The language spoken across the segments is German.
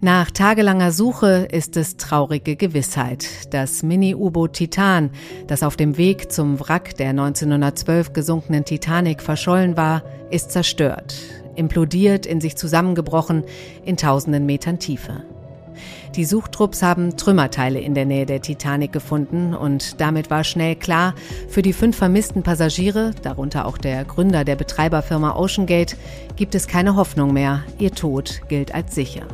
Nach tagelanger Suche ist es traurige Gewissheit. Das Mini-U-Boot Titan, das auf dem Weg zum Wrack der 1912 gesunkenen Titanic verschollen war, ist zerstört, implodiert, in sich zusammengebrochen, in tausenden Metern Tiefe. Die Suchtrupps haben Trümmerteile in der Nähe der Titanic gefunden und damit war schnell klar, für die fünf vermissten Passagiere, darunter auch der Gründer der Betreiberfirma OceanGate, gibt es keine Hoffnung mehr. Ihr Tod gilt als sicher.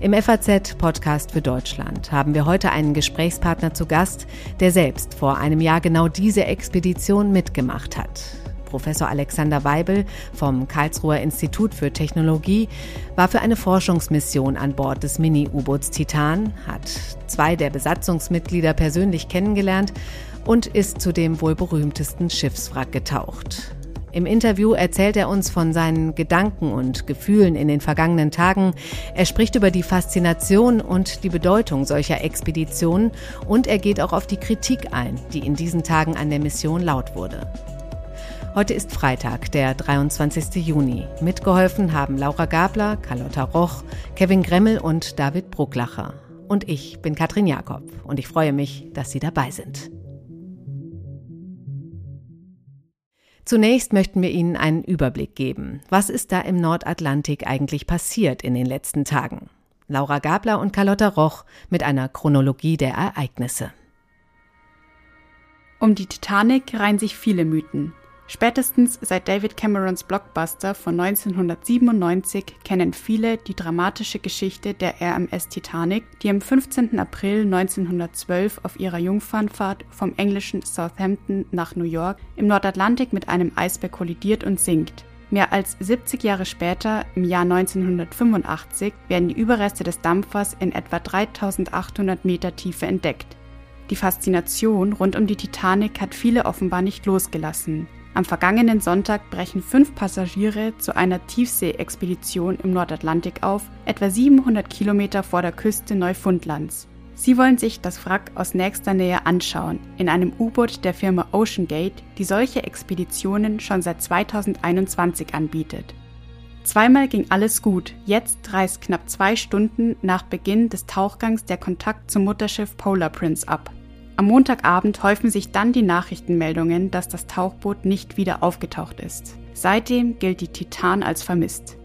Im FAZ-Podcast für Deutschland haben wir heute einen Gesprächspartner zu Gast, der selbst vor einem Jahr genau diese Expedition mitgemacht hat. Professor Alexander Weibel vom Karlsruher Institut für Technologie war für eine Forschungsmission an Bord des Mini-U-Boots Titan, hat zwei der Besatzungsmitglieder persönlich kennengelernt und ist zu dem wohl berühmtesten Schiffswrack getaucht. Im Interview erzählt er uns von seinen Gedanken und Gefühlen in den vergangenen Tagen. Er spricht über die Faszination und die Bedeutung solcher Expeditionen und er geht auch auf die Kritik ein, die in diesen Tagen an der Mission laut wurde. Heute ist Freitag, der 23. Juni. Mitgeholfen haben Laura Gabler, Carlotta Roch, Kevin Gremmel und David Brucklacher. Und ich bin Katrin Jakob und ich freue mich, dass Sie dabei sind. Zunächst möchten wir Ihnen einen Überblick geben. Was ist da im Nordatlantik eigentlich passiert in den letzten Tagen? Laura Gabler und Carlotta Roch mit einer Chronologie der Ereignisse. Um die Titanic reihen sich viele Mythen. Spätestens seit David Camerons Blockbuster von 1997 kennen viele die dramatische Geschichte der RMS Titanic, die am 15. April 1912 auf ihrer Jungfernfahrt vom englischen Southampton nach New York im Nordatlantik mit einem Eisberg kollidiert und sinkt. Mehr als 70 Jahre später, im Jahr 1985, werden die Überreste des Dampfers in etwa 3800 Meter Tiefe entdeckt. Die Faszination rund um die Titanic hat viele offenbar nicht losgelassen. Am vergangenen Sonntag brechen fünf Passagiere zu einer Tiefsee-Expedition im Nordatlantik auf, etwa 700 Kilometer vor der Küste Neufundlands. Sie wollen sich das Wrack aus nächster Nähe anschauen, in einem U-Boot der Firma OceanGate, die solche Expeditionen schon seit 2021 anbietet. Zweimal ging alles gut, jetzt reißt knapp zwei Stunden nach Beginn des Tauchgangs der Kontakt zum Mutterschiff Polar Prince ab. Am Montagabend häufen sich dann die Nachrichtenmeldungen, dass das Tauchboot nicht wieder aufgetaucht ist. Seitdem gilt die Titan als vermisst.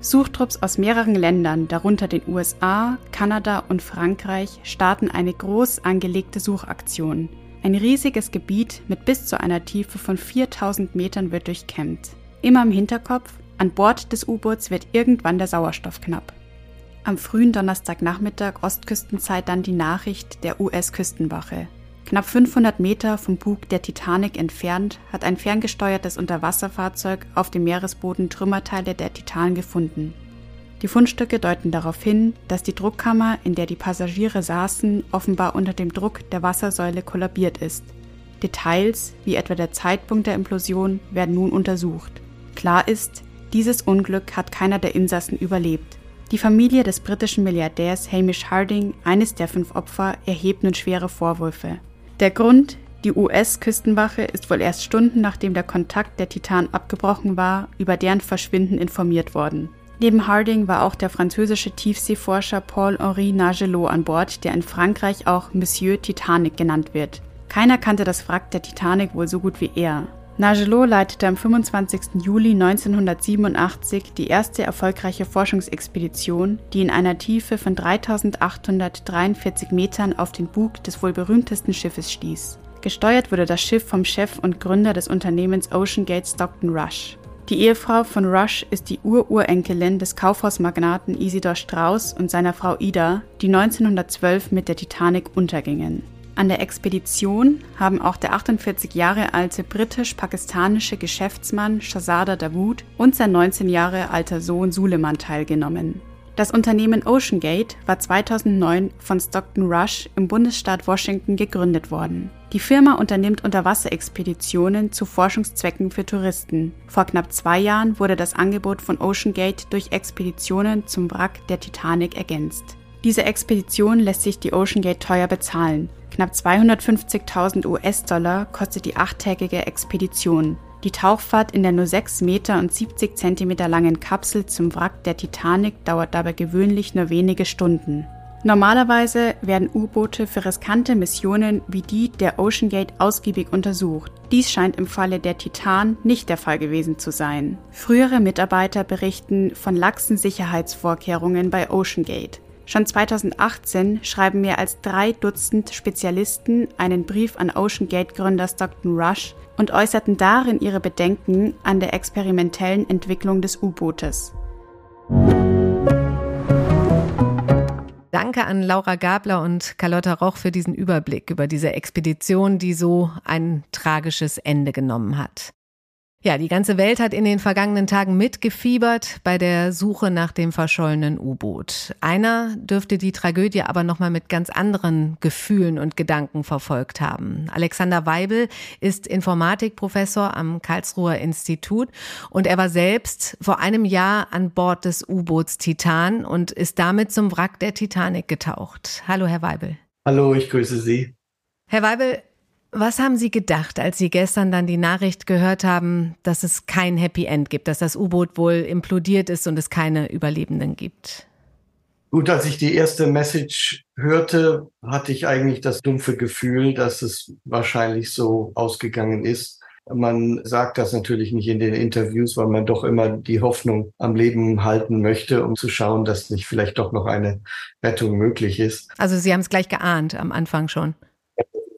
Suchtrupps aus mehreren Ländern, darunter den USA, Kanada und Frankreich, starten eine groß angelegte Suchaktion. Ein riesiges Gebiet mit bis zu einer Tiefe von 4000 Metern wird durchkämmt. Immer im Hinterkopf, an Bord des U-Boots wird irgendwann der Sauerstoff knapp. Am frühen Donnerstagnachmittag Ostküstenzeit dann die Nachricht der US-Küstenwache. Knapp 500 Meter vom Bug der Titanic entfernt hat ein ferngesteuertes Unterwasserfahrzeug auf dem Meeresboden Trümmerteile der Titan gefunden. Die Fundstücke deuten darauf hin, dass die Druckkammer, in der die Passagiere saßen, offenbar unter dem Druck der Wassersäule kollabiert ist. Details, wie etwa der Zeitpunkt der Implosion, werden nun untersucht. Klar ist, dieses Unglück hat keiner der Insassen überlebt. Die Familie des britischen Milliardärs Hamish Harding, eines der fünf Opfer, erhebt nun schwere Vorwürfe. Der Grund, die US-Küstenwache ist wohl erst Stunden nachdem der Kontakt der Titan abgebrochen war, über deren Verschwinden informiert worden. Neben Harding war auch der französische Tiefseeforscher Paul-Henri Nagelot an Bord, der in Frankreich auch Monsieur Titanic genannt wird. Keiner kannte das Wrack der Titanic wohl so gut wie er. Nagelot leitete am 25. Juli 1987 die erste erfolgreiche Forschungsexpedition, die in einer Tiefe von 3843 Metern auf den Bug des wohl berühmtesten Schiffes stieß. Gesteuert wurde das Schiff vom Chef und Gründer des Unternehmens Ocean Gate Stockton Rush. Die Ehefrau von Rush ist die Ururenkelin des Kaufhausmagnaten Isidor Strauss und seiner Frau Ida, die 1912 mit der Titanic untergingen. An der Expedition haben auch der 48 Jahre alte britisch-pakistanische Geschäftsmann Shahzada Dawood und sein 19 Jahre alter Sohn Suleiman teilgenommen. Das Unternehmen OceanGate war 2009 von Stockton Rush im Bundesstaat Washington gegründet worden. Die Firma unternimmt Unterwasserexpeditionen zu Forschungszwecken für Touristen. Vor knapp zwei Jahren wurde das Angebot von OceanGate durch Expeditionen zum Wrack der Titanic ergänzt. Diese Expedition lässt sich die OceanGate teuer bezahlen. Knapp 250.000 US-Dollar kostet die achttägige Expedition. Die Tauchfahrt in der nur 6 Meter und 70 Zentimeter langen Kapsel zum Wrack der Titanic dauert dabei gewöhnlich nur wenige Stunden. Normalerweise werden U-Boote für riskante Missionen wie die der Ocean Gate ausgiebig untersucht. Dies scheint im Falle der Titan nicht der Fall gewesen zu sein. Frühere Mitarbeiter berichten von laxen Sicherheitsvorkehrungen bei Ocean Gate. Schon 2018 schreiben mehr als drei Dutzend Spezialisten einen Brief an Ocean Gate Gründer Stockton Rush und äußerten darin ihre Bedenken an der experimentellen Entwicklung des U-Bootes. Danke an Laura Gabler und Carlotta Roch für diesen Überblick über diese Expedition, die so ein tragisches Ende genommen hat. Ja, die ganze Welt hat in den vergangenen Tagen mitgefiebert bei der Suche nach dem verschollenen U-Boot. Einer dürfte die Tragödie aber nochmal mit ganz anderen Gefühlen und Gedanken verfolgt haben. Alexander Weibel ist Informatikprofessor am Karlsruher Institut und er war selbst vor einem Jahr an Bord des U-Boots Titan und ist damit zum Wrack der Titanic getaucht. Hallo, Herr Weibel. Hallo, ich grüße Sie. Herr Weibel, was haben Sie gedacht, als Sie gestern dann die Nachricht gehört haben, dass es kein Happy End gibt, dass das U-Boot wohl implodiert ist und es keine Überlebenden gibt? Gut, als ich die erste Message hörte, hatte ich eigentlich das dumpfe Gefühl, dass es wahrscheinlich so ausgegangen ist. Man sagt das natürlich nicht in den Interviews, weil man doch immer die Hoffnung am Leben halten möchte, um zu schauen, dass nicht vielleicht doch noch eine Rettung möglich ist. Also Sie haben es gleich geahnt am Anfang schon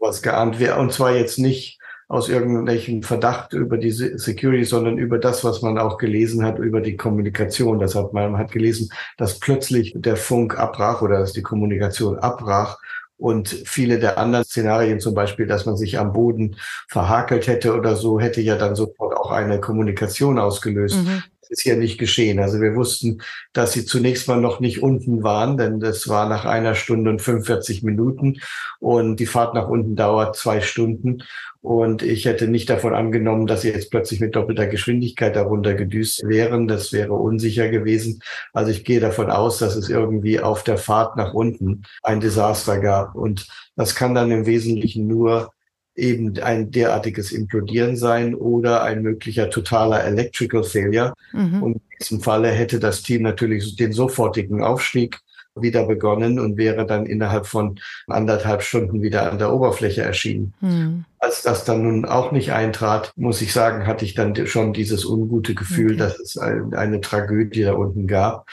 was geahnt. Und zwar jetzt nicht aus irgendwelchem Verdacht über die Security, sondern über das, was man auch gelesen hat, über die Kommunikation. Das hat man, man hat gelesen, dass plötzlich der Funk abbrach oder dass die Kommunikation abbrach und viele der anderen Szenarien, zum Beispiel, dass man sich am Boden verhakelt hätte oder so, hätte ja dann sofort auch eine Kommunikation ausgelöst. Mhm ist ja nicht geschehen. Also wir wussten, dass sie zunächst mal noch nicht unten waren, denn das war nach einer Stunde und 45 Minuten und die Fahrt nach unten dauert zwei Stunden. Und ich hätte nicht davon angenommen, dass sie jetzt plötzlich mit doppelter Geschwindigkeit darunter gedüst wären. Das wäre unsicher gewesen. Also ich gehe davon aus, dass es irgendwie auf der Fahrt nach unten ein Desaster gab. Und das kann dann im Wesentlichen nur eben ein derartiges Implodieren sein oder ein möglicher totaler Electrical Failure. Mhm. Und in diesem Falle hätte das Team natürlich den sofortigen Aufstieg wieder begonnen und wäre dann innerhalb von anderthalb Stunden wieder an der Oberfläche erschienen. Mhm. Als das dann nun auch nicht eintrat, muss ich sagen, hatte ich dann schon dieses ungute Gefühl, okay. dass es eine Tragödie da unten gab.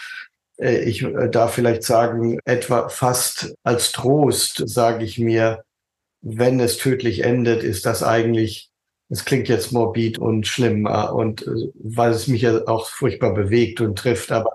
Äh, ich äh, darf vielleicht sagen, etwa fast als Trost sage ich mir, wenn es tödlich endet, ist das eigentlich, es klingt jetzt morbid und schlimm äh, und äh, weil es mich ja auch furchtbar bewegt und trifft, aber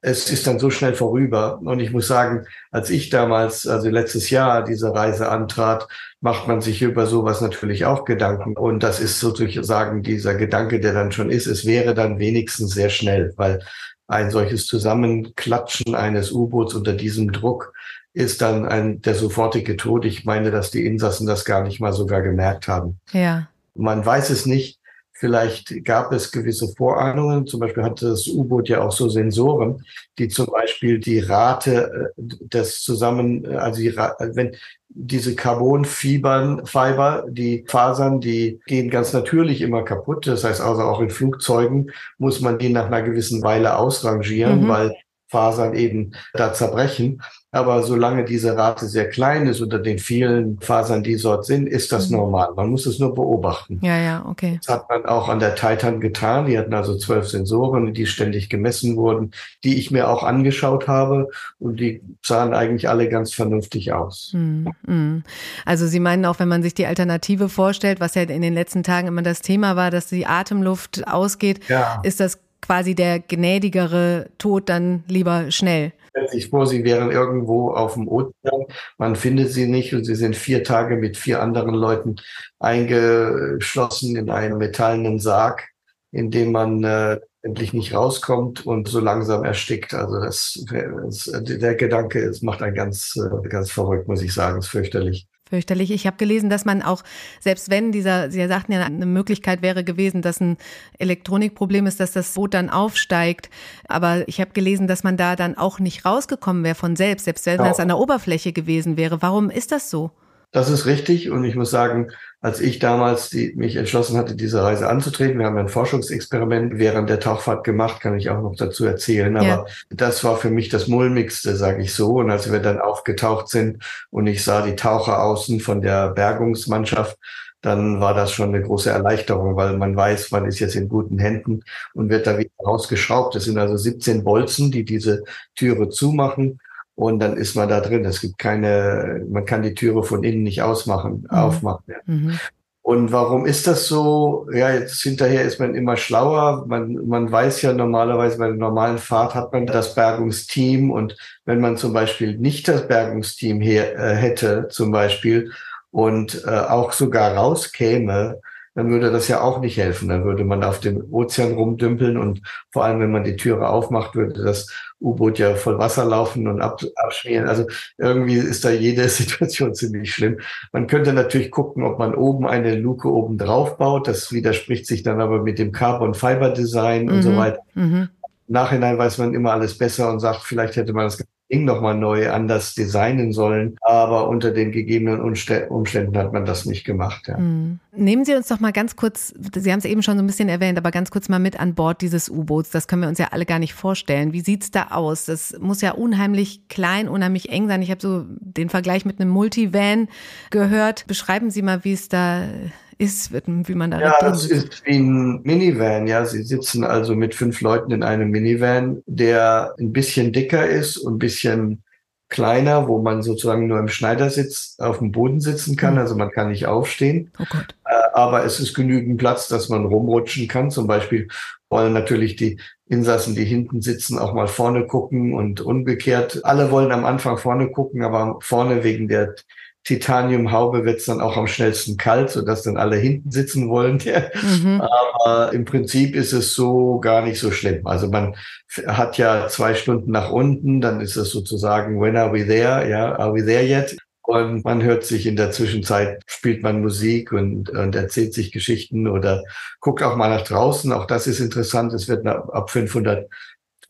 es ist dann so schnell vorüber. Und ich muss sagen, als ich damals, also letztes Jahr diese Reise antrat, macht man sich über sowas natürlich auch Gedanken. Und das ist sozusagen dieser Gedanke, der dann schon ist, es wäre dann wenigstens sehr schnell, weil ein solches Zusammenklatschen eines U-Boots unter diesem Druck ist dann ein, der sofortige Tod. Ich meine, dass die Insassen das gar nicht mal sogar gemerkt haben. Ja. Man weiß es nicht. Vielleicht gab es gewisse Vorahnungen. Zum Beispiel hatte das U-Boot ja auch so Sensoren, die zum Beispiel die Rate äh, des Zusammen, also die, wenn diese Carbonfibern, Fiber, die Fasern, die gehen ganz natürlich immer kaputt. Das heißt also auch in Flugzeugen muss man die nach einer gewissen Weile ausrangieren, mhm. weil Fasern eben da zerbrechen. Aber solange diese Rate sehr klein ist unter den vielen Fasern, die dort sind, ist das mhm. normal. Man muss es nur beobachten. Ja, ja, okay. Das hat man auch an der Titan getan. Die hatten also zwölf Sensoren, die ständig gemessen wurden, die ich mir auch angeschaut habe und die sahen eigentlich alle ganz vernünftig aus. Mhm. Also Sie meinen auch, wenn man sich die Alternative vorstellt, was ja in den letzten Tagen immer das Thema war, dass die Atemluft ausgeht, ja. ist das quasi der gnädigere Tod dann lieber schnell. Stellt sich vor, sie wären irgendwo auf dem Ozean, man findet sie nicht und sie sind vier Tage mit vier anderen Leuten eingeschlossen in einem metallenen Sarg, in dem man äh, endlich nicht rauskommt und so langsam erstickt. Also das, das der Gedanke, es macht einen ganz, äh, ganz verrückt, muss ich sagen, ist fürchterlich fürchterlich. Ich habe gelesen, dass man auch, selbst wenn dieser, Sie sagten ja, eine Möglichkeit wäre gewesen, dass ein Elektronikproblem ist, dass das Boot dann aufsteigt. Aber ich habe gelesen, dass man da dann auch nicht rausgekommen wäre von selbst, selbst wenn das an der Oberfläche gewesen wäre. Warum ist das so? Das ist richtig. Und ich muss sagen, als ich damals die, mich entschlossen hatte, diese Reise anzutreten, wir haben ein Forschungsexperiment während der Tauchfahrt gemacht, kann ich auch noch dazu erzählen. Aber ja. das war für mich das Mulmigste, sage ich so. Und als wir dann aufgetaucht sind und ich sah die Taucher außen von der Bergungsmannschaft, dann war das schon eine große Erleichterung, weil man weiß, man ist jetzt in guten Händen und wird da wieder rausgeschraubt. Es sind also 17 Bolzen, die diese Türe zumachen und dann ist man da drin. Es gibt keine, man kann die Türe von innen nicht ausmachen, mhm. aufmachen. Ja. Mhm. Und warum ist das so? Ja, jetzt hinterher ist man immer schlauer. Man, man weiß ja normalerweise bei der normalen Fahrt hat man das Bergungsteam und wenn man zum Beispiel nicht das Bergungsteam hier äh, hätte, zum Beispiel, und äh, auch sogar rauskäme, dann würde das ja auch nicht helfen. Dann würde man auf dem Ozean rumdümpeln und vor allem, wenn man die Türe aufmacht, würde das U-Boot ja voll Wasser laufen und ab, abschmieren. Also irgendwie ist da jede Situation ziemlich schlimm. Man könnte natürlich gucken, ob man oben eine Luke oben drauf baut. Das widerspricht sich dann aber mit dem Carbon Fiber Design mhm. und so mhm. weiter. Mhm. Nachhinein weiß man immer alles besser und sagt, vielleicht hätte man das Ding nochmal neu anders designen sollen. Aber unter den gegebenen Umständen hat man das nicht gemacht. Ja. Mhm. Nehmen Sie uns doch mal ganz kurz, Sie haben es eben schon so ein bisschen erwähnt, aber ganz kurz mal mit an Bord dieses U-Boots. Das können wir uns ja alle gar nicht vorstellen. Wie sieht's da aus? Das muss ja unheimlich klein, unheimlich eng sein. Ich habe so den Vergleich mit einem Multivan gehört. Beschreiben Sie mal, wie es da ist, wie man da Ja, das ist wie ein Minivan. Ja, Sie sitzen also mit fünf Leuten in einem Minivan, der ein bisschen dicker ist und ein bisschen kleiner, wo man sozusagen nur im Schneidersitz auf dem Boden sitzen kann. Mhm. Also man kann nicht aufstehen. Oh Gott. Äh, aber es ist genügend Platz, dass man rumrutschen kann. Zum Beispiel wollen natürlich die Insassen, die hinten sitzen, auch mal vorne gucken und umgekehrt. Alle wollen am Anfang vorne gucken, aber vorne wegen der Titaniumhaube wird es dann auch am schnellsten kalt, sodass dann alle hinten sitzen wollen. Mhm. Aber im Prinzip ist es so gar nicht so schlimm. Also man hat ja zwei Stunden nach unten, dann ist es sozusagen, when are we there? Ja, are we there yet? Und man hört sich in der Zwischenzeit, spielt man Musik und, und erzählt sich Geschichten oder guckt auch mal nach draußen. Auch das ist interessant. Es wird ab 500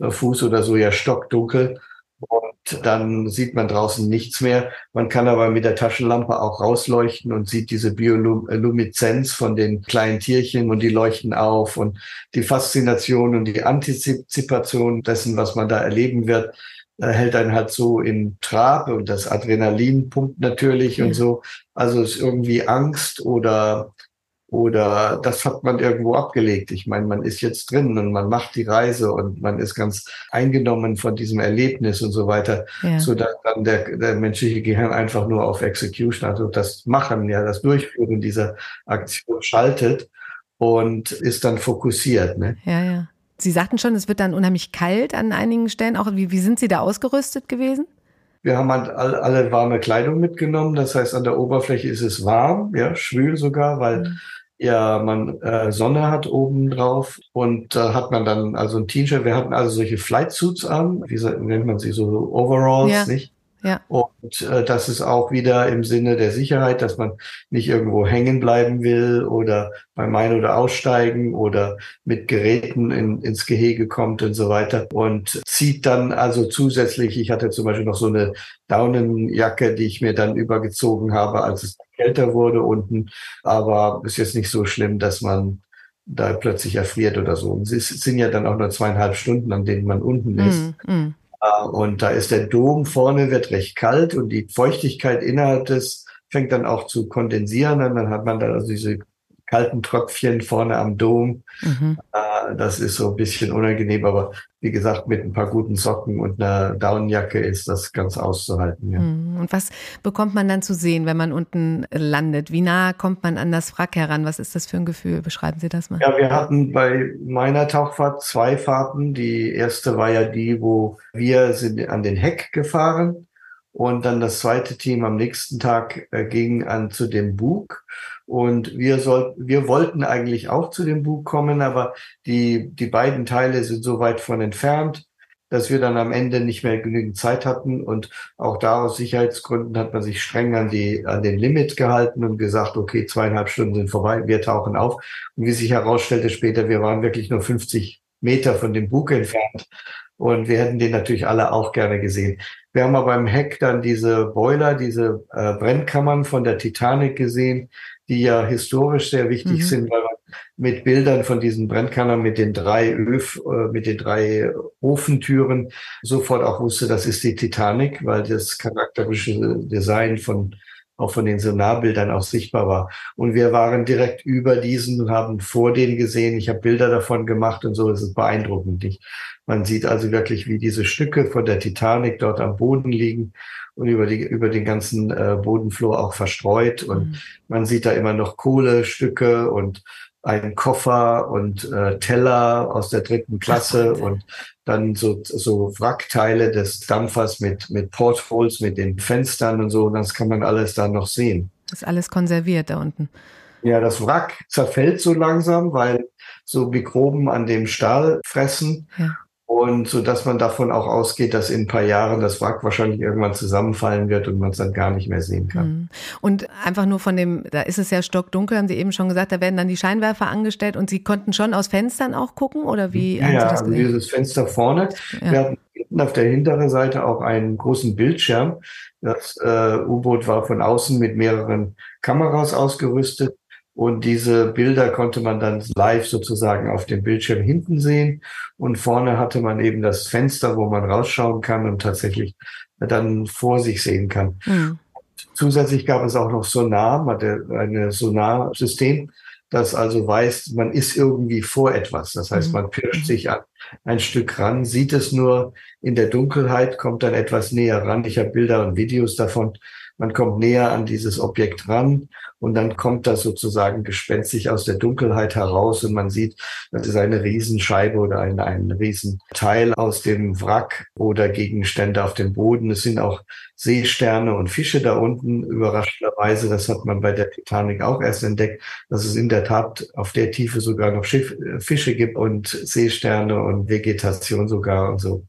Fuß oder so ja stockdunkel. Und dann sieht man draußen nichts mehr. Man kann aber mit der Taschenlampe auch rausleuchten und sieht diese Biolumineszenz von den kleinen Tierchen und die leuchten auf und die Faszination und die Antizipation dessen, was man da erleben wird, äh, hält einen halt so in Trab und das Adrenalin pumpt natürlich ja. und so. Also ist irgendwie Angst oder oder das hat man irgendwo abgelegt. Ich meine, man ist jetzt drin und man macht die Reise und man ist ganz eingenommen von diesem Erlebnis und so weiter, ja. so dass dann der, der menschliche Gehirn einfach nur auf Execution, also das Machen, ja, das Durchführen dieser Aktion schaltet und ist dann fokussiert. Ne? Ja, ja. Sie sagten schon, es wird dann unheimlich kalt an einigen Stellen. Auch wie, wie sind Sie da ausgerüstet gewesen? Wir haben halt alle warme Kleidung mitgenommen. Das heißt, an der Oberfläche ist es warm, ja, schwül sogar, weil mhm ja man äh, Sonne hat oben drauf und da äh, hat man dann also ein T-Shirt. Wir hatten also solche Flight Suits an, wie nennt man sie so Overalls, ja. nicht? Ja. Und äh, das ist auch wieder im Sinne der Sicherheit, dass man nicht irgendwo hängen bleiben will oder beim Ein- oder Aussteigen oder mit Geräten in, ins Gehege kommt und so weiter. Und zieht dann also zusätzlich, ich hatte zum Beispiel noch so eine Daunenjacke, die ich mir dann übergezogen habe, als es kälter wurde unten. Aber ist jetzt nicht so schlimm, dass man da plötzlich erfriert oder so. Und es sind ja dann auch nur zweieinhalb Stunden, an denen man unten ist. Mm, mm. Und da ist der Dom vorne, wird recht kalt und die Feuchtigkeit innerhalb des fängt dann auch zu kondensieren. Und dann hat man da also diese kalten Tröpfchen vorne am Dom. Mhm. Äh, das ist so ein bisschen unangenehm, aber wie gesagt, mit ein paar guten Socken und einer Daunenjacke ist das ganz auszuhalten. Ja. Mhm. Und was bekommt man dann zu sehen, wenn man unten landet? Wie nah kommt man an das Wrack heran? Was ist das für ein Gefühl? Beschreiben Sie das mal. Ja, wir hatten bei meiner Tauchfahrt zwei Fahrten. Die erste war ja die, wo wir sind an den Heck gefahren und dann das zweite Team am nächsten Tag äh, ging an zu dem Bug. Und wir sollten, wir wollten eigentlich auch zu dem Bug kommen, aber die, die beiden Teile sind so weit von entfernt, dass wir dann am Ende nicht mehr genügend Zeit hatten. Und auch da aus Sicherheitsgründen hat man sich streng an die, an den Limit gehalten und gesagt, okay, zweieinhalb Stunden sind vorbei, wir tauchen auf. Und wie sich herausstellte später, wir waren wirklich nur 50 Meter von dem Bug entfernt. Und wir hätten den natürlich alle auch gerne gesehen. Wir haben aber im Heck dann diese Boiler, diese äh, Brennkammern von der Titanic gesehen, die ja historisch sehr wichtig mhm. sind, weil man mit Bildern von diesen Brennkammern mit den drei Öf, äh, mit den drei Ofentüren sofort auch wusste, das ist die Titanic, weil das charakterische Design von auch von den Sonarbildern auch sichtbar war. Und wir waren direkt über diesen und haben vor denen gesehen. Ich habe Bilder davon gemacht und so. Es ist beeindruckend. Ich, man sieht also wirklich, wie diese Stücke von der Titanic dort am Boden liegen und über, die, über den ganzen äh, Bodenflur auch verstreut. Und mhm. man sieht da immer noch Kohlestücke und einen Koffer und äh, Teller aus der dritten Klasse und dann so, so Wrackteile des Dampfers mit, mit Portholes, mit den Fenstern und so. Und das kann man alles dann noch sehen. Das ist alles konserviert da unten. Ja, das Wrack zerfällt so langsam, weil so Mikroben an dem Stahl fressen. Ja. Und so dass man davon auch ausgeht, dass in ein paar Jahren das Wrack wahrscheinlich irgendwann zusammenfallen wird und man es dann gar nicht mehr sehen kann. Mhm. Und einfach nur von dem, da ist es ja stockdunkel, haben Sie eben schon gesagt, da werden dann die Scheinwerfer angestellt und Sie konnten schon aus Fenstern auch gucken oder wie? Ja, das gesehen? dieses Fenster vorne. Ja. Wir hatten hinten auf der hinteren Seite auch einen großen Bildschirm. Das äh, U-Boot war von außen mit mehreren Kameras ausgerüstet. Und diese Bilder konnte man dann live sozusagen auf dem Bildschirm hinten sehen. Und vorne hatte man eben das Fenster, wo man rausschauen kann und tatsächlich dann vor sich sehen kann. Mhm. Zusätzlich gab es auch noch Sonar, man hatte ein Sonarsystem, das also weiß, man ist irgendwie vor etwas. Das heißt, mhm. man pirscht sich an ein Stück ran, sieht es nur in der Dunkelheit, kommt dann etwas näher ran. Ich habe Bilder und Videos davon. Man kommt näher an dieses Objekt ran und dann kommt das sozusagen gespenstisch aus der Dunkelheit heraus und man sieht, das ist eine Riesenscheibe oder ein, ein Riesenteil aus dem Wrack oder Gegenstände auf dem Boden. Es sind auch Seesterne und Fische da unten. Überraschenderweise, das hat man bei der Titanic auch erst entdeckt, dass es in der Tat auf der Tiefe sogar noch Schiff, äh, Fische gibt und Seesterne und Vegetation sogar und so.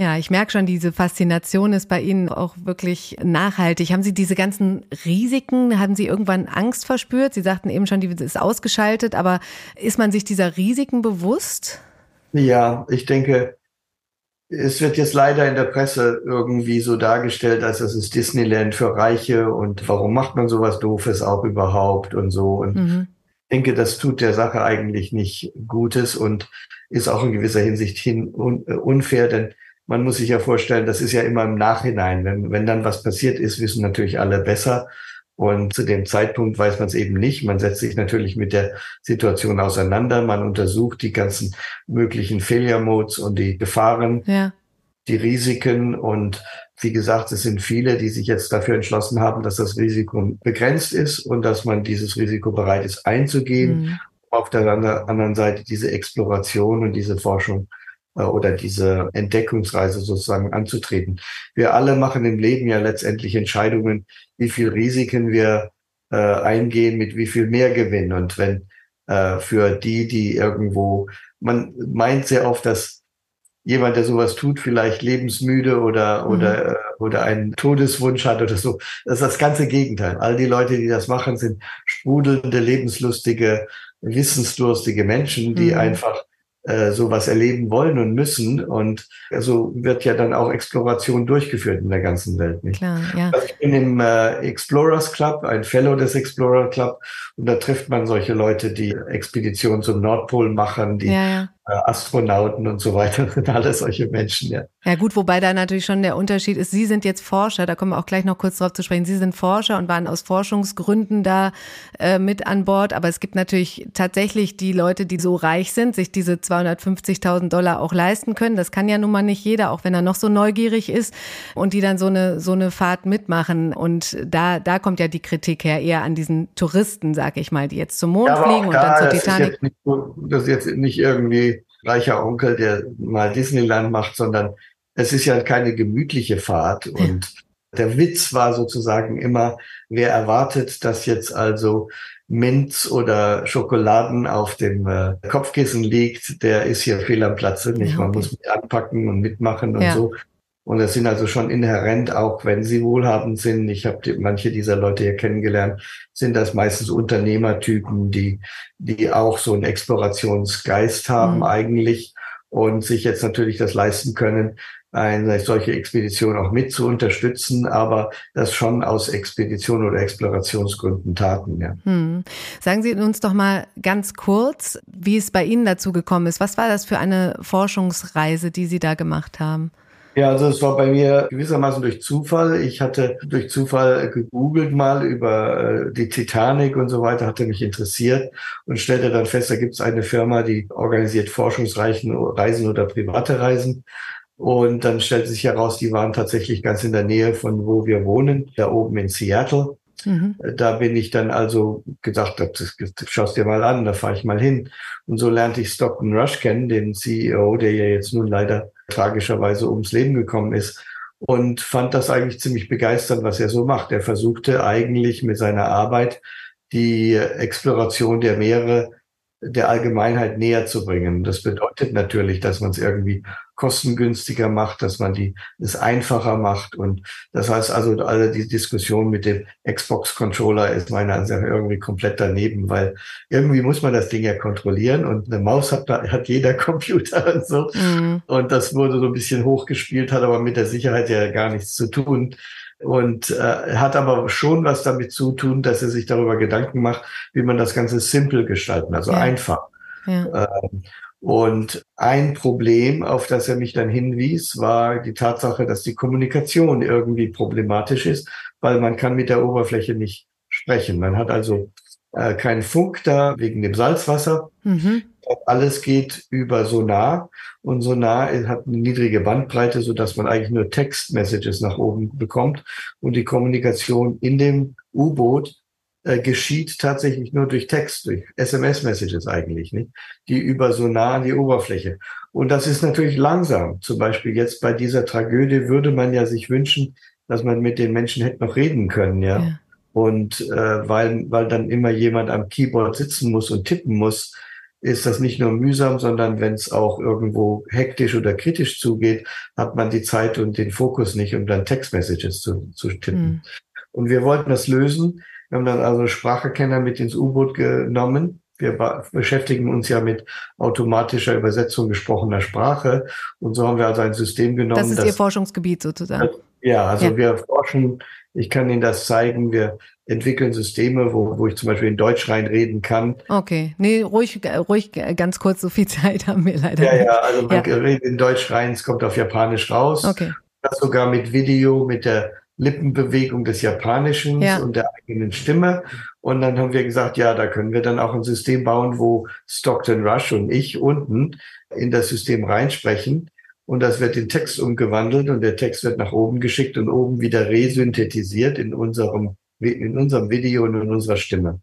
Ja, ich merke schon, diese Faszination ist bei Ihnen auch wirklich nachhaltig. Haben Sie diese ganzen Risiken, haben Sie irgendwann Angst verspürt? Sie sagten eben schon, die ist ausgeschaltet, aber ist man sich dieser Risiken bewusst? Ja, ich denke, es wird jetzt leider in der Presse irgendwie so dargestellt, als es ist Disneyland für Reiche und warum macht man sowas Doofes auch überhaupt und so. Und mhm. ich denke, das tut der Sache eigentlich nicht Gutes und ist auch in gewisser Hinsicht hin un unfair, denn man muss sich ja vorstellen, das ist ja immer im Nachhinein. Wenn, wenn dann was passiert ist, wissen natürlich alle besser. Und zu dem Zeitpunkt weiß man es eben nicht. Man setzt sich natürlich mit der Situation auseinander. Man untersucht die ganzen möglichen Failure Modes und die Gefahren, ja. die Risiken. Und wie gesagt, es sind viele, die sich jetzt dafür entschlossen haben, dass das Risiko begrenzt ist und dass man dieses Risiko bereit ist einzugehen. Mhm. Auf der anderen Seite diese Exploration und diese Forschung oder diese Entdeckungsreise sozusagen anzutreten. Wir alle machen im Leben ja letztendlich Entscheidungen, wie viel Risiken wir äh, eingehen, mit wie viel Mehrgewinn. Und wenn äh, für die, die irgendwo, man meint sehr oft, dass jemand, der sowas tut, vielleicht lebensmüde oder, mhm. oder, äh, oder einen Todeswunsch hat oder so. Das ist das ganze Gegenteil. All die Leute, die das machen, sind sprudelnde, lebenslustige, wissensdurstige Menschen, die mhm. einfach äh, sowas erleben wollen und müssen. Und so wird ja dann auch Exploration durchgeführt in der ganzen Welt. Nicht? Klar, ja. Also ich bin im äh, Explorers Club, ein Fellow des Explorer Club, und da trifft man solche Leute, die Expeditionen zum Nordpol machen, die ja, ja. Äh, Astronauten und so weiter, sind alle solche Menschen, ja. Ja gut, wobei da natürlich schon der Unterschied ist, Sie sind jetzt Forscher, da kommen wir auch gleich noch kurz drauf zu sprechen. Sie sind Forscher und waren aus Forschungsgründen da äh, mit an Bord, aber es gibt natürlich tatsächlich die Leute, die so reich sind, sich diese 250.000 Dollar auch leisten können. Das kann ja nun mal nicht jeder, auch wenn er noch so neugierig ist und die dann so eine so eine Fahrt mitmachen und da da kommt ja die Kritik her eher an diesen Touristen, sag ich mal, die jetzt zum Mond ja, fliegen und dann zur Titanic. Ist nicht, das ist jetzt nicht irgendwie reicher Onkel, der mal Disneyland macht, sondern es ist ja keine gemütliche Fahrt. Und der Witz war sozusagen immer, wer erwartet, dass jetzt also Minz oder Schokoladen auf dem äh, Kopfkissen liegt, der ist hier fehl am Platze. Nicht? Man muss mit anpacken und mitmachen und ja. so. Und das sind also schon inhärent, auch wenn sie wohlhabend sind. Ich habe die, manche dieser Leute hier kennengelernt, sind das meistens Unternehmertypen, die, die auch so einen Explorationsgeist haben mhm. eigentlich und sich jetzt natürlich das leisten können, eine solche Expedition auch mit zu unterstützen, aber das schon aus Expedition oder Explorationsgründen taten. Ja. Hm. Sagen Sie uns doch mal ganz kurz, wie es bei Ihnen dazu gekommen ist. Was war das für eine Forschungsreise, die Sie da gemacht haben? Ja, also es war bei mir gewissermaßen durch Zufall. Ich hatte durch Zufall gegoogelt mal über äh, die Titanic und so weiter, hatte mich interessiert und stellte dann fest, da gibt es eine Firma, die organisiert Forschungsreisen oder private Reisen. Und dann stellte sich heraus, die waren tatsächlich ganz in der Nähe von wo wir wohnen, da oben in Seattle. Mhm. Da bin ich dann also gedacht, das, das schaust dir mal an, da fahre ich mal hin. Und so lernte ich Stockton Rush kennen, den CEO, der ja jetzt nun leider tragischerweise ums Leben gekommen ist. Und fand das eigentlich ziemlich begeisternd, was er so macht. Er versuchte eigentlich mit seiner Arbeit die Exploration der Meere der Allgemeinheit näher zu bringen. Das bedeutet natürlich, dass man es irgendwie kostengünstiger macht, dass man die es einfacher macht. Und das heißt also, alle die Diskussion mit dem Xbox-Controller ist meiner Ansicht nach irgendwie komplett daneben, weil irgendwie muss man das Ding ja kontrollieren und eine Maus hat, hat jeder Computer und so. Mhm. Und das wurde so ein bisschen hochgespielt, hat aber mit der Sicherheit ja gar nichts zu tun und äh, hat aber schon was damit zu tun, dass er sich darüber Gedanken macht, wie man das Ganze simpel gestalten, also ja. einfach. Ja. Ähm, und ein Problem, auf das er mich dann hinwies, war die Tatsache, dass die Kommunikation irgendwie problematisch ist, weil man kann mit der Oberfläche nicht sprechen. Man hat also äh, keinen Funk da wegen dem Salzwasser. Mhm. Alles geht über Sonar und Sonar hat eine niedrige Bandbreite, so dass man eigentlich nur Textmessages nach oben bekommt und die Kommunikation in dem U-Boot äh, geschieht tatsächlich nur durch Text, durch SMS-Messages eigentlich, nicht? Die über so nah an die Oberfläche. Und das ist natürlich langsam. Zum Beispiel jetzt bei dieser Tragödie würde man ja sich wünschen, dass man mit den Menschen hätte noch reden können, ja. ja. Und äh, weil, weil dann immer jemand am Keyboard sitzen muss und tippen muss, ist das nicht nur mühsam, sondern wenn es auch irgendwo hektisch oder kritisch zugeht, hat man die Zeit und den Fokus nicht, um dann Textmessages zu, zu tippen. Mhm. Und wir wollten das lösen, wir haben dann also Sprachekenner mit ins U-Boot genommen. Wir beschäftigen uns ja mit automatischer Übersetzung gesprochener Sprache. Und so haben wir also ein System genommen. Das ist das, Ihr Forschungsgebiet sozusagen. Ja, also ja. wir forschen, ich kann Ihnen das zeigen, wir entwickeln Systeme, wo, wo ich zum Beispiel in Deutsch reinreden kann. Okay, nee, ruhig, ruhig ganz kurz, so viel Zeit haben wir leider Ja, nicht. ja, also man ja. redet in Deutsch rein, es kommt auf Japanisch raus. Okay. Das sogar mit Video, mit der Lippenbewegung des Japanischen ja. und der eigenen Stimme. Und dann haben wir gesagt, ja, da können wir dann auch ein System bauen, wo Stockton Rush und ich unten in das System reinsprechen. Und das wird in Text umgewandelt und der Text wird nach oben geschickt und oben wieder resynthetisiert in unserem, in unserem Video und in unserer Stimme.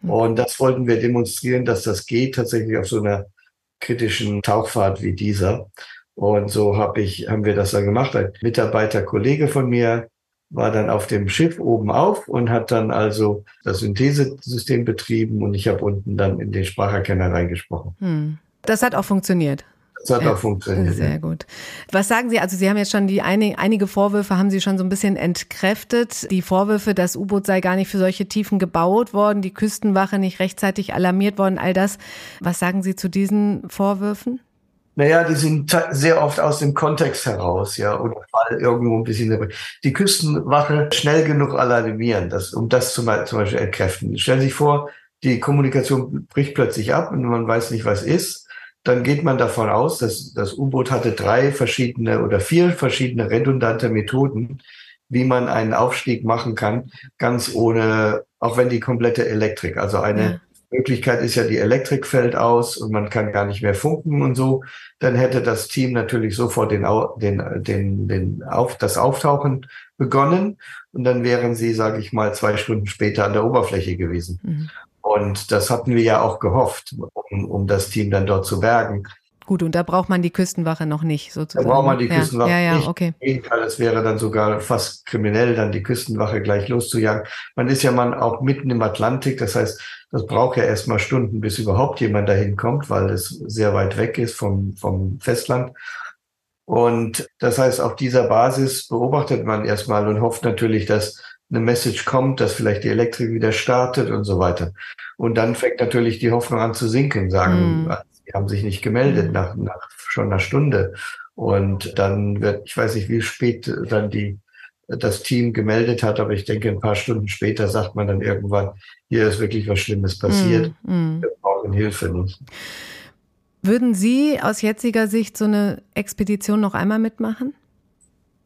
Hm. Und das wollten wir demonstrieren, dass das geht tatsächlich auf so einer kritischen Tauchfahrt wie dieser. Und so hab ich, haben wir das dann gemacht. Ein Mitarbeiter, Kollege von mir, war dann auf dem Schiff oben auf und hat dann also das Synthesesystem betrieben und ich habe unten dann in den Spracherkenner reingesprochen. Hm. Das hat auch funktioniert. Das hat ja, auch funktioniert. Sehr gut. Was sagen Sie? Also Sie haben jetzt schon die eine, einige Vorwürfe haben Sie schon so ein bisschen entkräftet. Die Vorwürfe, das U-Boot sei gar nicht für solche Tiefen gebaut worden, die Küstenwache nicht rechtzeitig alarmiert worden, all das. Was sagen Sie zu diesen Vorwürfen? Naja, die sind sehr oft aus dem Kontext heraus, ja, oder mal irgendwo ein bisschen. Die Küstenwache schnell genug alarmieren, das, um das zum, zum Beispiel entkräften. Stellen Sie sich vor, die Kommunikation bricht plötzlich ab und man weiß nicht, was ist. Dann geht man davon aus, dass das U-Boot hatte drei verschiedene oder vier verschiedene redundante Methoden, wie man einen Aufstieg machen kann, ganz ohne, auch wenn die komplette Elektrik, also eine. Möglichkeit ist ja, die Elektrik fällt aus und man kann gar nicht mehr funken und so. Dann hätte das Team natürlich sofort den, den, den, den auf, das Auftauchen begonnen und dann wären sie, sage ich mal, zwei Stunden später an der Oberfläche gewesen. Mhm. Und das hatten wir ja auch gehofft, um, um das Team dann dort zu bergen. Gut, und da braucht man die Küstenwache noch nicht sozusagen. Da braucht man die Küstenwache ja, ja, nicht. Okay. Im Gegenteil, es wäre dann sogar fast kriminell, dann die Küstenwache gleich loszujagen. Man ist ja man auch mitten im Atlantik, das heißt, das braucht ja erstmal Stunden, bis überhaupt jemand dahin kommt, weil es sehr weit weg ist vom, vom Festland. Und das heißt, auf dieser Basis beobachtet man erstmal und hofft natürlich, dass eine Message kommt, dass vielleicht die Elektrik wieder startet und so weiter. Und dann fängt natürlich die Hoffnung an zu sinken, sagen, mm. Sie haben sich nicht gemeldet mm. nach, nach schon einer Stunde. Und dann wird, ich weiß nicht, wie spät dann die, das Team gemeldet hat, aber ich denke, ein paar Stunden später sagt man dann irgendwann, hier ist wirklich was Schlimmes passiert. Mm, mm. Wir brauchen Hilfe nicht. Würden Sie aus jetziger Sicht so eine Expedition noch einmal mitmachen?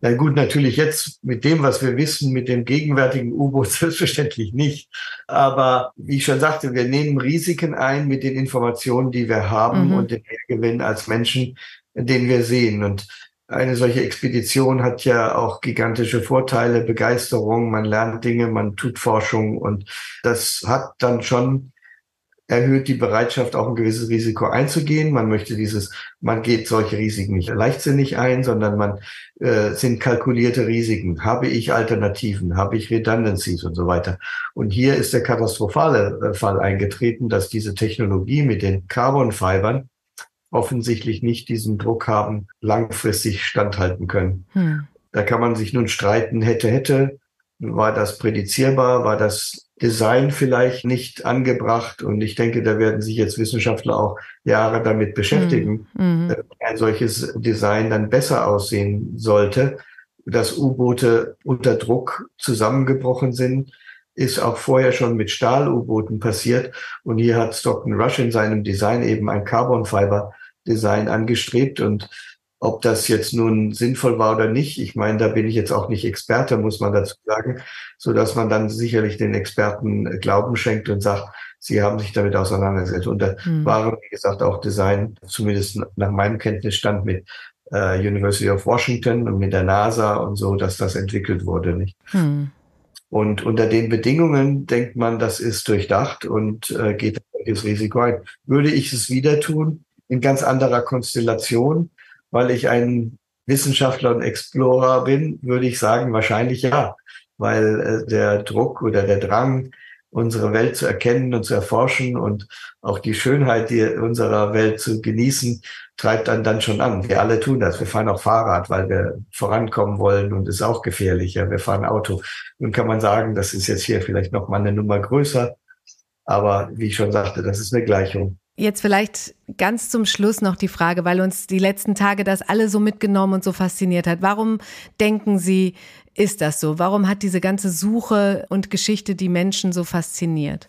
Na gut, natürlich jetzt mit dem, was wir wissen, mit dem gegenwärtigen U-Boot selbstverständlich nicht. Aber wie ich schon sagte, wir nehmen Risiken ein mit den Informationen, die wir haben mhm. und den Mehrgewinn als Menschen, den wir sehen. Und eine solche Expedition hat ja auch gigantische Vorteile, Begeisterung, man lernt Dinge, man tut Forschung und das hat dann schon erhöht die Bereitschaft, auch ein gewisses Risiko einzugehen. Man möchte dieses, man geht solche Risiken nicht leichtsinnig ein, sondern man äh, sind kalkulierte Risiken. Habe ich Alternativen? Habe ich Redundancies und so weiter? Und hier ist der katastrophale äh, Fall eingetreten, dass diese Technologie mit den Carbon-Fibern offensichtlich nicht diesen Druck haben, langfristig standhalten können. Hm. Da kann man sich nun streiten, hätte, hätte, war das prädizierbar, war das Design vielleicht nicht angebracht. Und ich denke, da werden sich jetzt Wissenschaftler auch Jahre damit beschäftigen, mhm. ein solches Design dann besser aussehen sollte. Dass U-Boote unter Druck zusammengebrochen sind, ist auch vorher schon mit Stahl-U-Booten passiert. Und hier hat Stockton Rush in seinem Design eben ein Carbon Fiber Design angestrebt und ob das jetzt nun sinnvoll war oder nicht, ich meine, da bin ich jetzt auch nicht Experte, muss man dazu sagen, so dass man dann sicherlich den Experten Glauben schenkt und sagt, sie haben sich damit auseinandergesetzt. Und da mhm. waren, wie gesagt, auch Design, zumindest nach meinem Kenntnisstand mit äh, University of Washington und mit der NASA und so, dass das entwickelt wurde, nicht? Mhm. Und unter den Bedingungen denkt man, das ist durchdacht und äh, geht das Risiko ein. Würde ich es wieder tun, in ganz anderer Konstellation, weil ich ein Wissenschaftler und Explorer bin, würde ich sagen, wahrscheinlich ja, weil äh, der Druck oder der Drang, unsere Welt zu erkennen und zu erforschen und auch die Schönheit die unserer Welt zu genießen, treibt dann dann schon an. Wir alle tun das. Wir fahren auch Fahrrad, weil wir vorankommen wollen und ist auch gefährlicher. Wir fahren Auto. Nun kann man sagen, das ist jetzt hier vielleicht noch mal eine Nummer größer. Aber wie ich schon sagte, das ist eine Gleichung. Jetzt vielleicht ganz zum Schluss noch die Frage, weil uns die letzten Tage das alle so mitgenommen und so fasziniert hat. Warum denken Sie, ist das so? Warum hat diese ganze Suche und Geschichte die Menschen so fasziniert?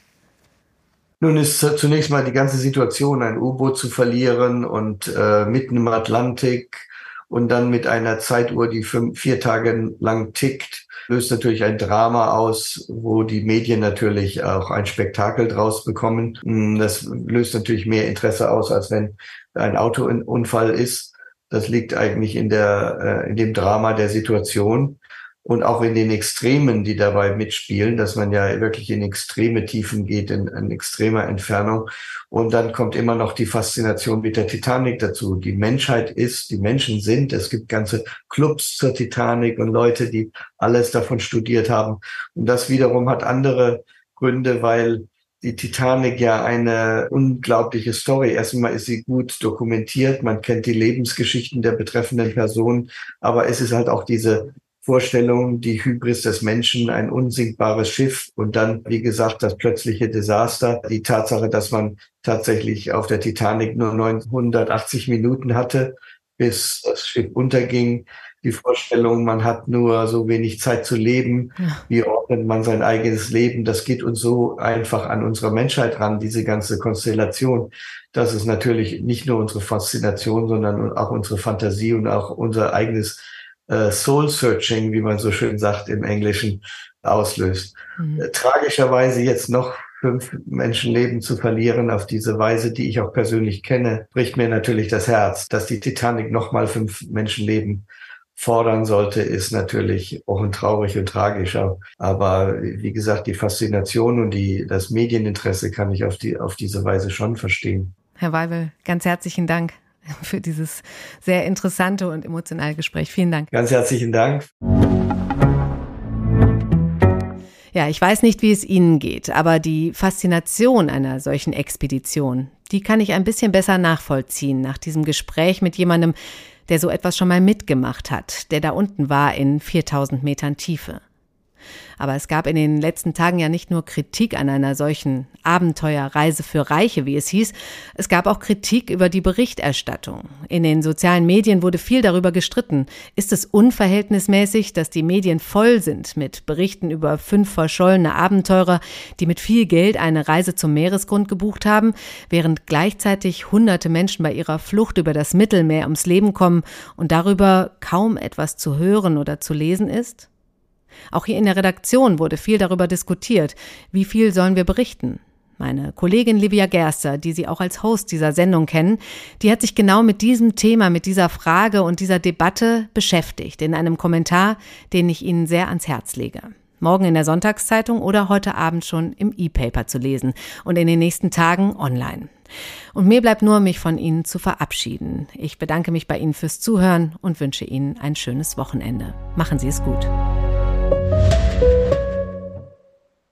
Nun ist zunächst mal die ganze Situation, ein U-Boot zu verlieren und äh, mitten im Atlantik und dann mit einer Zeituhr, die fünf, vier Tage lang tickt, löst natürlich ein Drama aus, wo die Medien natürlich auch ein Spektakel draus bekommen. Mm, das löst natürlich mehr Interesse aus, als wenn ein Autounfall ist. Das liegt eigentlich in der, äh, in dem Drama der Situation und auch in den Extremen, die dabei mitspielen, dass man ja wirklich in extreme Tiefen geht, in, in extremer Entfernung. Und dann kommt immer noch die Faszination mit der Titanic dazu. Die Menschheit ist, die Menschen sind, es gibt ganze Clubs zur Titanic und Leute, die alles davon studiert haben. Und das wiederum hat andere Gründe, weil die Titanic ja eine unglaubliche Story. Erstmal ist sie gut dokumentiert, man kennt die Lebensgeschichten der betreffenden Personen, aber es ist halt auch diese Vorstellung, die Hybris des Menschen, ein unsinkbares Schiff und dann, wie gesagt, das plötzliche Desaster, die Tatsache, dass man tatsächlich auf der Titanic nur 980 Minuten hatte, bis das Schiff unterging. Die Vorstellung, man hat nur so wenig Zeit zu leben. Ja. Wie ordnet man sein eigenes Leben? Das geht uns so einfach an unsere Menschheit ran, diese ganze Konstellation. Das ist natürlich nicht nur unsere Faszination, sondern auch unsere Fantasie und auch unser eigenes äh, Soul-Searching, wie man so schön sagt im Englischen, auslöst. Mhm. Äh, tragischerweise jetzt noch fünf Menschenleben zu verlieren auf diese Weise, die ich auch persönlich kenne, bricht mir natürlich das Herz. Dass die Titanic nochmal fünf Menschenleben fordern sollte, ist natürlich auch ein traurig und tragisch. Aber wie gesagt, die Faszination und die, das Medieninteresse kann ich auf, die, auf diese Weise schon verstehen. Herr Weibel, ganz herzlichen Dank für dieses sehr interessante und emotionale Gespräch. Vielen Dank. Ganz herzlichen Dank. Ja, ich weiß nicht, wie es Ihnen geht, aber die Faszination einer solchen Expedition, die kann ich ein bisschen besser nachvollziehen nach diesem Gespräch mit jemandem, der so etwas schon mal mitgemacht hat, der da unten war in 4000 Metern Tiefe. Aber es gab in den letzten Tagen ja nicht nur Kritik an einer solchen Abenteuerreise für Reiche, wie es hieß, es gab auch Kritik über die Berichterstattung. In den sozialen Medien wurde viel darüber gestritten. Ist es unverhältnismäßig, dass die Medien voll sind mit Berichten über fünf verschollene Abenteurer, die mit viel Geld eine Reise zum Meeresgrund gebucht haben, während gleichzeitig hunderte Menschen bei ihrer Flucht über das Mittelmeer ums Leben kommen und darüber kaum etwas zu hören oder zu lesen ist? Auch hier in der Redaktion wurde viel darüber diskutiert. Wie viel sollen wir berichten? Meine Kollegin Livia Gerster, die Sie auch als Host dieser Sendung kennen, die hat sich genau mit diesem Thema, mit dieser Frage und dieser Debatte beschäftigt in einem Kommentar, den ich Ihnen sehr ans Herz lege. Morgen in der Sonntagszeitung oder heute Abend schon im E-Paper zu lesen und in den nächsten Tagen online. Und mir bleibt nur, mich von Ihnen zu verabschieden. Ich bedanke mich bei Ihnen fürs Zuhören und wünsche Ihnen ein schönes Wochenende. Machen Sie es gut.